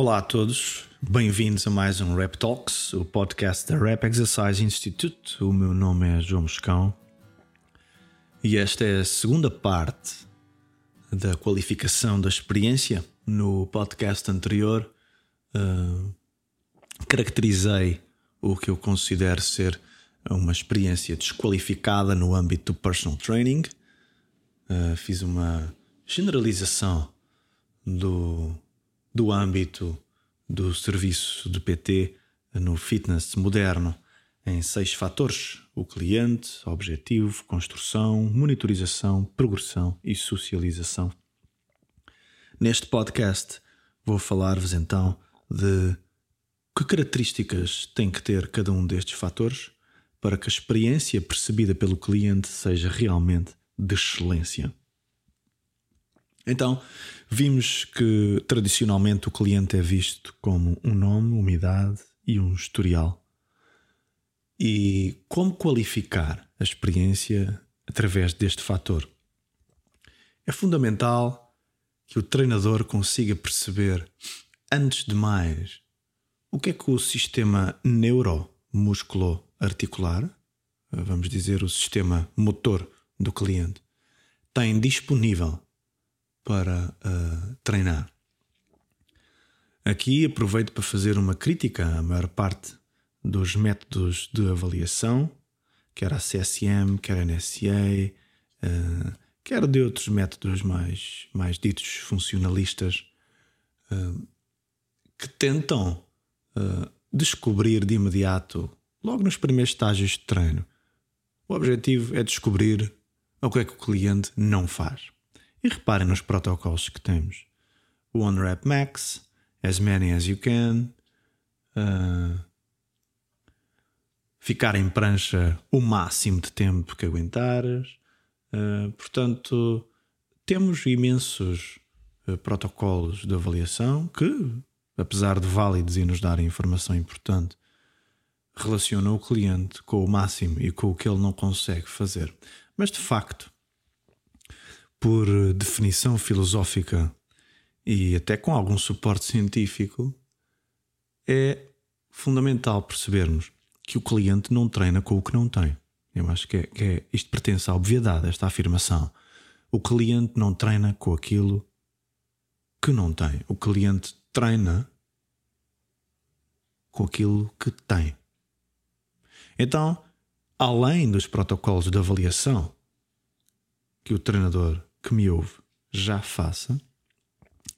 Olá a todos, bem-vindos a mais um Rap Talks, o podcast da Rap Exercise Institute. O meu nome é João Moscão e esta é a segunda parte da qualificação da experiência. No podcast anterior, uh, caracterizei o que eu considero ser uma experiência desqualificada no âmbito do personal training. Uh, fiz uma generalização do do âmbito do serviço de PT no fitness moderno em seis fatores: o cliente, objetivo, construção, monitorização, progressão e socialização. Neste podcast vou falar-vos então de que características tem que ter cada um destes fatores para que a experiência percebida pelo cliente seja realmente de excelência. Então, vimos que tradicionalmente o cliente é visto como um nome, uma idade e um historial. E como qualificar a experiência através deste fator? É fundamental que o treinador consiga perceber, antes de mais, o que é que o sistema neuromusculo-articular, vamos dizer o sistema motor do cliente, tem disponível para uh, treinar. Aqui aproveito para fazer uma crítica à maior parte dos métodos de avaliação, quer a CSM, quer a NSA, uh, quer de outros métodos mais, mais ditos funcionalistas, uh, que tentam uh, descobrir de imediato, logo nos primeiros estágios de treino. O objetivo é descobrir o que é que o cliente não faz. E reparem nos protocolos que temos: One Rep Max, As Many as You Can, uh, ficar em prancha o máximo de tempo que aguentares. Uh, portanto, temos imensos uh, protocolos de avaliação que, apesar de válidos e nos darem informação importante, relacionam o cliente com o máximo e com o que ele não consegue fazer. Mas de facto, por definição filosófica e até com algum suporte científico, é fundamental percebermos que o cliente não treina com o que não tem. Eu acho que, é, que é, isto pertence à obviedade, esta afirmação. O cliente não treina com aquilo que não tem. O cliente treina com aquilo que tem. Então, além dos protocolos de avaliação que o treinador que me ouve já faça,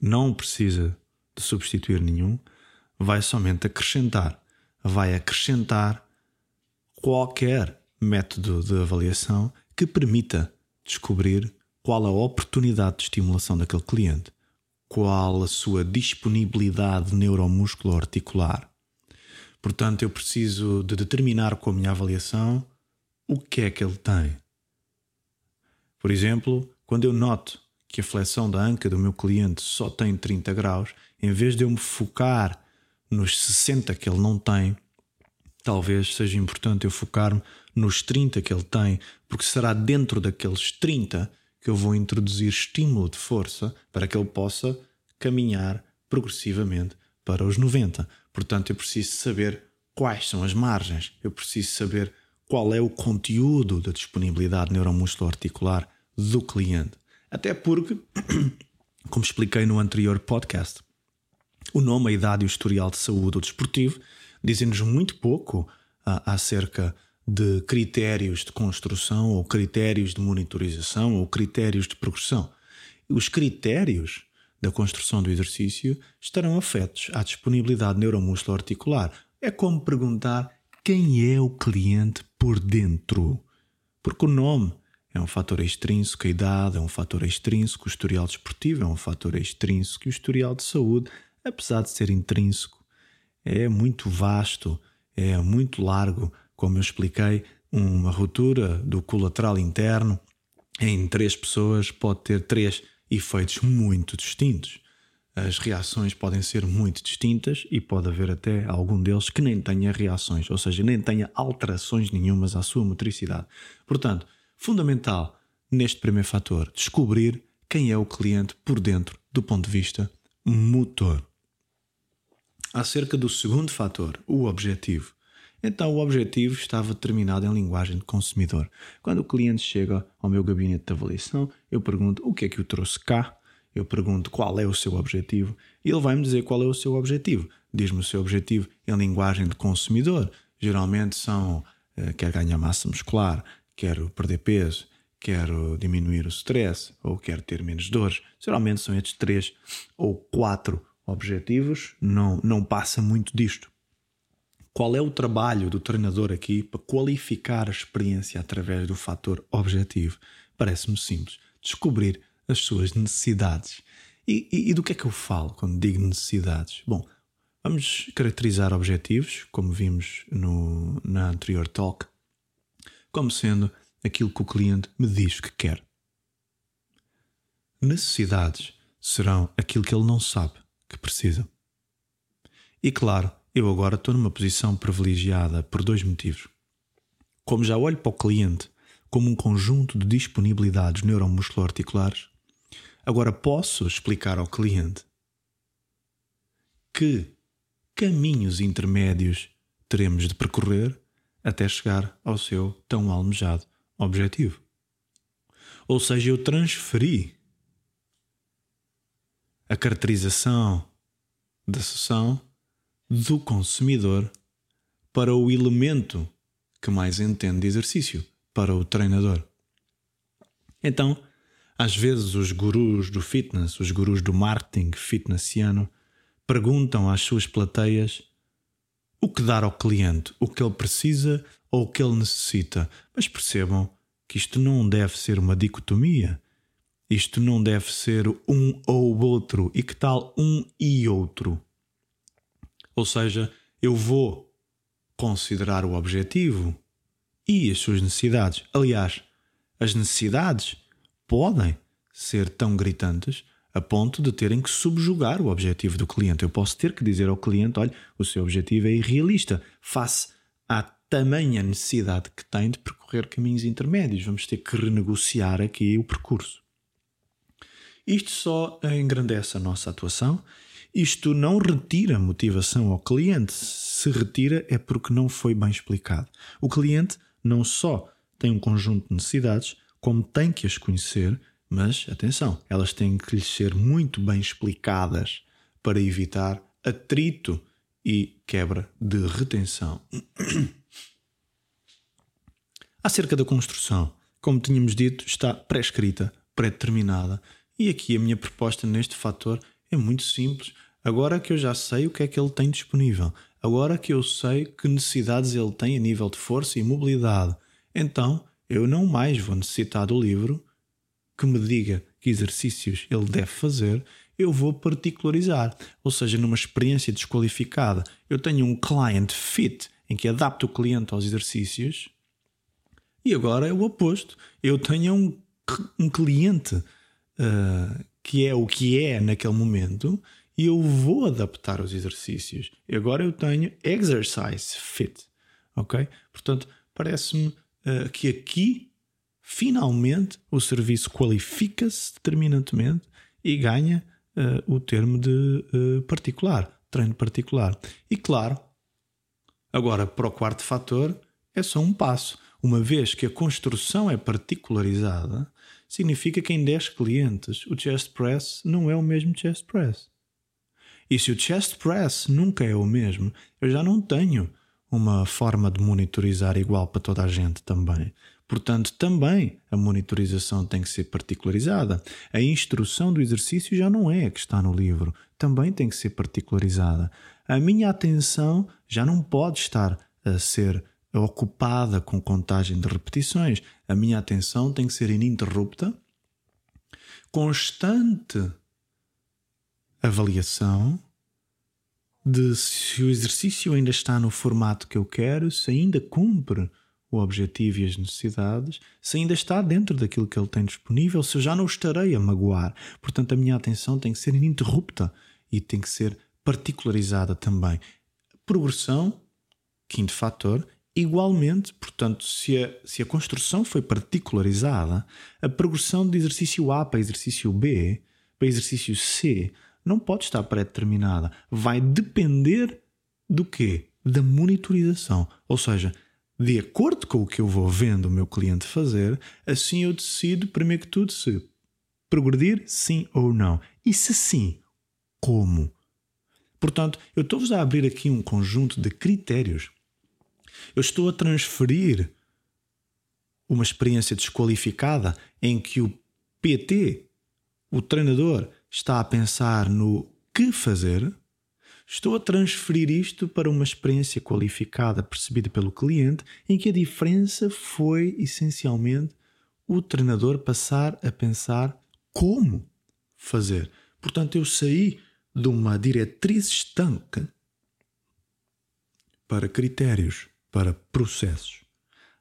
não precisa de substituir nenhum, vai somente acrescentar. Vai acrescentar qualquer método de avaliação que permita descobrir qual a oportunidade de estimulação daquele cliente, qual a sua disponibilidade neuromusculo-articular. Portanto, eu preciso de determinar com a minha avaliação o que é que ele tem. Por exemplo, quando eu noto que a flexão da anca do meu cliente só tem 30 graus, em vez de eu me focar nos 60 que ele não tem, talvez seja importante eu focar-me nos 30 que ele tem, porque será dentro daqueles 30 que eu vou introduzir estímulo de força para que ele possa caminhar progressivamente para os 90. Portanto, eu preciso saber quais são as margens, eu preciso saber qual é o conteúdo da disponibilidade neuromuscular articular do cliente. Até porque, como expliquei no anterior podcast, o nome, a idade e o historial de saúde ou desportivo dizem-nos muito pouco uh, acerca de critérios de construção ou critérios de monitorização ou critérios de progressão. Os critérios da construção do exercício estarão afetos à disponibilidade neuromuscular articular. É como perguntar quem é o cliente por dentro. Porque o nome é um fator extrínseco, a idade é um fator extrínseco, o historial desportivo é um fator extrínseco o historial de saúde, apesar de ser intrínseco, é muito vasto, é muito largo. Como eu expliquei, uma ruptura do colateral interno em três pessoas pode ter três efeitos muito distintos. As reações podem ser muito distintas e pode haver até algum deles que nem tenha reações, ou seja, nem tenha alterações nenhumas à sua motricidade. Portanto, fundamental neste primeiro fator, descobrir quem é o cliente por dentro do ponto de vista motor. acerca do segundo fator, o objetivo. Então, o objetivo estava determinado em linguagem de consumidor. Quando o cliente chega ao meu gabinete de avaliação, eu pergunto o que é que o trouxe cá, eu pergunto qual é o seu objetivo e ele vai-me dizer qual é o seu objetivo. Diz-me o seu objetivo em linguagem de consumidor. Geralmente são uh, quer ganhar massa muscular, quero perder peso, quero diminuir o stress ou quero ter menos dores. Geralmente são estes três ou quatro objetivos, não, não passa muito disto. Qual é o trabalho do treinador aqui para qualificar a experiência através do fator objetivo? Parece-me simples. Descobrir as suas necessidades. E, e, e, do que é que eu falo quando digo necessidades? Bom, vamos caracterizar objetivos, como vimos no, na anterior talk, como sendo aquilo que o cliente me diz que quer. Necessidades serão aquilo que ele não sabe que precisa. E claro, eu agora estou numa posição privilegiada por dois motivos. Como já olho para o cliente como um conjunto de disponibilidades neuromusculoarticulares, agora posso explicar ao cliente que caminhos intermédios teremos de percorrer até chegar ao seu tão almejado objetivo. Ou seja, eu transferi a caracterização da sessão do consumidor para o elemento que mais entende de exercício, para o treinador. Então, às vezes os gurus do fitness, os gurus do marketing fitnessiano, perguntam às suas plateias o que dar ao cliente, o que ele precisa ou o que ele necessita. Mas percebam que isto não deve ser uma dicotomia. Isto não deve ser um ou outro. E que tal um e outro? Ou seja, eu vou considerar o objetivo e as suas necessidades. Aliás, as necessidades podem ser tão gritantes a ponto de terem que subjugar o objetivo do cliente. Eu posso ter que dizer ao cliente: olha, o seu objetivo é irrealista, face à tamanha necessidade que tem de percorrer caminhos intermédios. Vamos ter que renegociar aqui o percurso. Isto só engrandece a nossa atuação. Isto não retira motivação ao cliente. Se retira é porque não foi bem explicado. O cliente não só tem um conjunto de necessidades, como tem que as conhecer, mas atenção, elas têm que lhe ser muito bem explicadas para evitar atrito e quebra de retenção. Acerca da construção, como tínhamos dito, está pré-escrita, pré-determinada e aqui a minha proposta neste fator é muito simples. Agora que eu já sei o que é que ele tem disponível, agora que eu sei que necessidades ele tem a nível de força e mobilidade, então eu não mais vou necessitar do livro que me diga que exercícios ele deve fazer, eu vou particularizar. Ou seja, numa experiência desqualificada, eu tenho um client fit em que adapto o cliente aos exercícios, e agora é o oposto. Eu tenho um, um cliente uh, que é o que é naquele momento e eu vou adaptar os exercícios. E agora eu tenho exercise fit, ok? Portanto, parece-me uh, que aqui finalmente o serviço qualifica-se determinantemente e ganha uh, o termo de uh, particular, treino particular. E claro, agora para o quarto fator é só um passo. Uma vez que a construção é particularizada, significa que em 10 clientes o chest press não é o mesmo chest press. E se o chest press nunca é o mesmo, eu já não tenho uma forma de monitorizar igual para toda a gente também. Portanto, também a monitorização tem que ser particularizada. A instrução do exercício já não é a que está no livro, também tem que ser particularizada. A minha atenção já não pode estar a ser ocupada com contagem de repetições. A minha atenção tem que ser ininterrupta, constante avaliação de se o exercício ainda está no formato que eu quero, se ainda cumpre o objetivo e as necessidades, se ainda está dentro daquilo que ele tem disponível, se eu já não estarei a magoar. Portanto, a minha atenção tem que ser ininterrupta e tem que ser particularizada também. Progressão, quinto fator, Igualmente, portanto, se a, se a construção foi particularizada, a progressão de exercício A para exercício B, para exercício C, não pode estar pré-determinada. Vai depender do quê? Da monitorização. Ou seja, de acordo com o que eu vou vendo o meu cliente fazer, assim eu decido, primeiro que tudo, se progredir sim ou não. E se sim, como? Portanto, eu estou-vos a abrir aqui um conjunto de critérios. Eu estou a transferir uma experiência desqualificada em que o PT, o treinador, está a pensar no que fazer, estou a transferir isto para uma experiência qualificada percebida pelo cliente, em que a diferença foi essencialmente o treinador passar a pensar como fazer. Portanto, eu saí de uma diretriz estanca para critérios, para processos.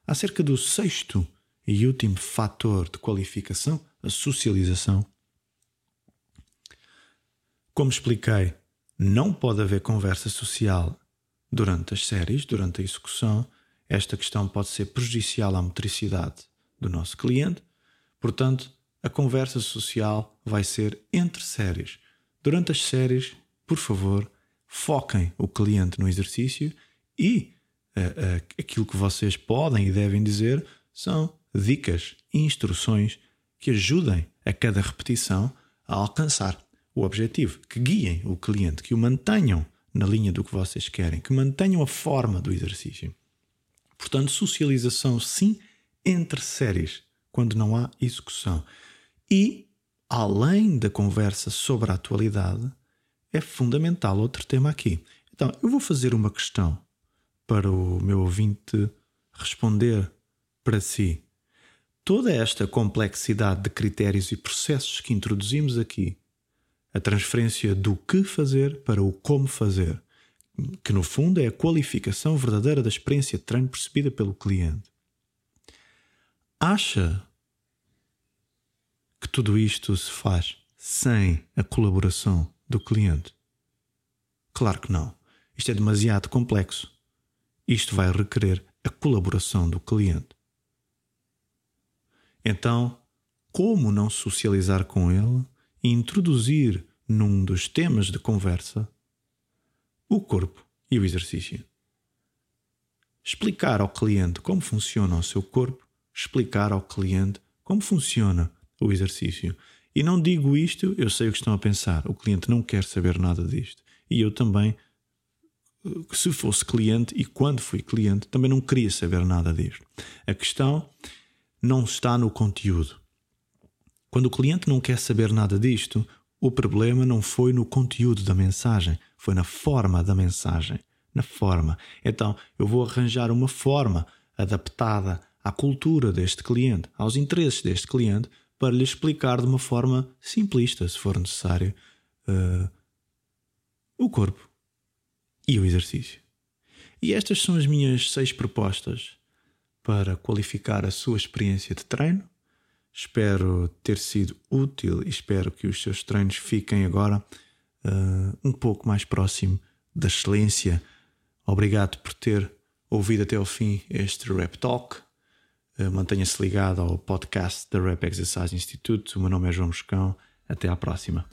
Acerca do sexto e último fator de qualificação, a socialização. Como expliquei, não pode haver conversa social durante as séries, durante a execução. Esta questão pode ser prejudicial à motricidade do nosso cliente. Portanto, a conversa social vai ser entre séries. Durante as séries, por favor, foquem o cliente no exercício e uh, uh, aquilo que vocês podem e devem dizer são dicas e instruções que ajudem a cada repetição a alcançar o objetivo, que guiem o cliente, que o mantenham na linha do que vocês querem, que mantenham a forma do exercício. Portanto, socialização sim entre séries, quando não há execução. E, além da conversa sobre a atualidade, é fundamental outro tema aqui. Então, eu vou fazer uma questão para o meu ouvinte responder para si. Toda esta complexidade de critérios e processos que introduzimos aqui, a transferência do que fazer para o como fazer, que no fundo é a qualificação verdadeira da experiência de treino percebida pelo cliente. Acha que tudo isto se faz sem a colaboração do cliente? Claro que não. Isto é demasiado complexo. Isto vai requerer a colaboração do cliente. Então, como não socializar com ele e introduzir num dos temas de conversa o corpo e o exercício? Explicar ao cliente como funciona o seu corpo, explicar ao cliente como funciona o exercício. E não digo isto, eu sei o que estão a pensar. O cliente não quer saber nada disto. E eu também se fosse cliente e quando fui cliente, também não queria saber nada disto. A questão não está no conteúdo. Quando o cliente não quer saber nada disto, o problema não foi no conteúdo da mensagem, foi na forma da mensagem. Na forma. Então, eu vou arranjar uma forma adaptada à cultura deste cliente, aos interesses deste cliente, para lhe explicar de uma forma simplista, se for necessário, uh, o corpo e o exercício. E estas são as minhas seis propostas para qualificar a sua experiência de treino. Espero ter sido útil e espero que os seus treinos fiquem agora uh, um pouco mais próximo da excelência. Obrigado por ter ouvido até ao fim este Rap Talk. Uh, Mantenha-se ligado ao podcast da Rap Exercise Institute. O meu nome é João Moscão. Até à próxima.